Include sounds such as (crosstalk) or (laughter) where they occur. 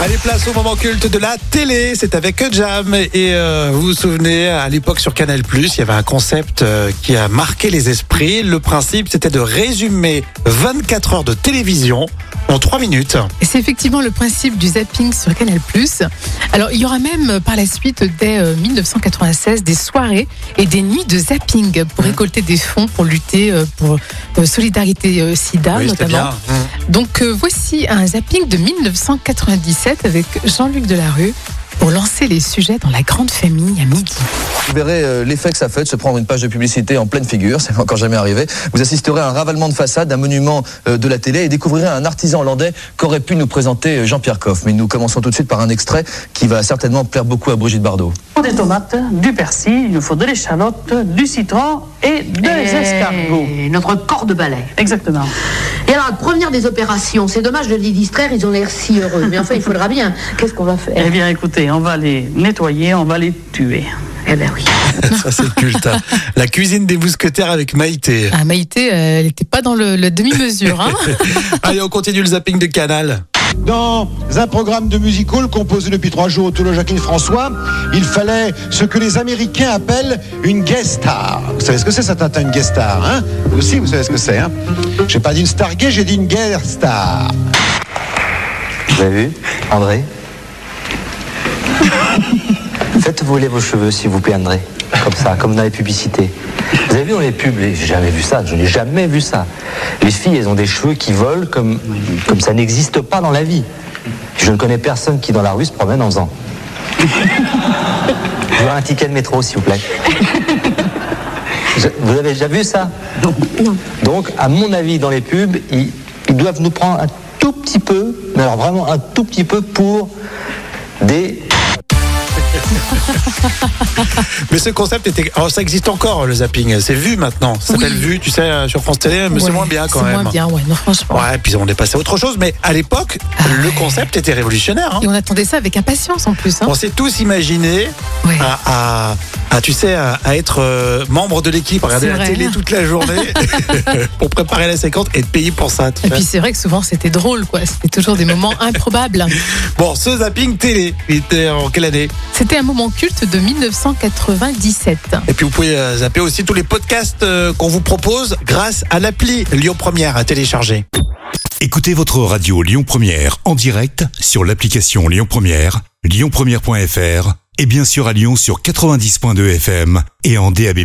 Allez, place au moment culte de la télé. C'est avec Jam. Et euh, vous vous souvenez, à l'époque sur Canal+, il y avait un concept euh, qui a marqué les esprits. Le principe, c'était de résumer 24 heures de télévision en 3 minutes. Et c'est effectivement le principe du zapping sur Canal+. Alors, il y aura même euh, par la suite, dès euh, 1996, des soirées et des nuits de zapping pour récolter des fonds pour lutter pour Solidarité SIDA, Oui, notamment. bien. Donc, voici un zapping de 1997 avec Jean-Luc Delarue pour lancer les sujets dans la grande famille à midi. Vous verrez euh, l'effet que ça fait de se prendre une page de publicité en pleine figure, (laughs) c'est encore jamais arrivé. Vous assisterez à un ravalement de façade d'un monument euh, de la télé et découvrirez un artisan hollandais qu'aurait pu nous présenter euh, Jean-Pierre Coff. Mais nous commençons tout de suite par un extrait qui va certainement plaire beaucoup à Brigitte Bardot. des tomates, du persil, il nous faut de l'échalote, du citron et des escargots. Et notre corps de balai. Exactement. Et alors, première des opérations, c'est dommage de les distraire, ils ont l'air si heureux. Mais enfin, il faudra bien. Qu'est-ce qu'on va faire Eh bien, écoutez, on va les nettoyer, on va les tuer. Eh ben oui. (laughs) Ça, c'est culte. hein. La cuisine des mousquetaires avec Maïté. Ah, Maïté, euh, elle n'était pas dans le, la demi-mesure. Hein (laughs) Allez, on continue le zapping de Canal. Dans un programme de musical composé depuis trois jours autour de Jacqueline François, il fallait ce que les Américains appellent une guest star. Vous savez ce que c'est, ça, Tintin, une guest star, hein? Vous aussi, vous savez ce que c'est, hein? J'ai pas dit une star gay, j'ai dit une guest star. Vous avez vu, André? (laughs) Faites voler vos cheveux, s'il vous plaît, André. Comme ça, comme dans les publicités. Vous avez vu dans les pubs, j'ai jamais vu ça, je n'ai jamais vu ça. Les filles, elles ont des cheveux qui volent comme, comme ça n'existe pas dans la vie. Je ne connais personne qui, dans la rue, se promène en faisant. Je veux un ticket de métro, s'il vous plaît. Je- Vous avez déjà vu ça? Donc, à mon avis, dans les pubs, ils, ils doivent nous prendre un tout petit peu, mais alors vraiment un tout petit peu pour des ha ha ha ha Mais ce concept était. Oh, ça existe encore, le zapping. C'est vu maintenant. Ça s'appelle Oui. Vu, tu sais, euh, sur France Télé, mais c'est moins bien quand C'est même. moins bien, ouais, non, franchement. Ouais, puis on est passé à autre chose. Mais à l'époque, Ah le concept était révolutionnaire. hein. Et on attendait ça avec impatience en plus. Hein. On s'est tous imaginé Ouais. à, à- à, tu sais, à, à être euh, membre de l'équipe, à regarder C'est la télé toute la journée (laughs) pour préparer la séquence et être payé pour ça. Et puis c'est vrai que souvent c'était drôle, quoi. C'était toujours des moments (laughs) improbables. Bon, ce zapping télé, il était en quelle année? C'était un moment culte de 1997. Et puis vous pouvez euh, zapper aussi tous les podcasts euh, qu'on vous propose grâce à l'appli Lyon Première à télécharger. Écoutez votre radio Lyon Première en direct sur l'application Lyon Première, lyonpremière.fr et bien sûr à Lyon sur 90.2 FM et en DAB+.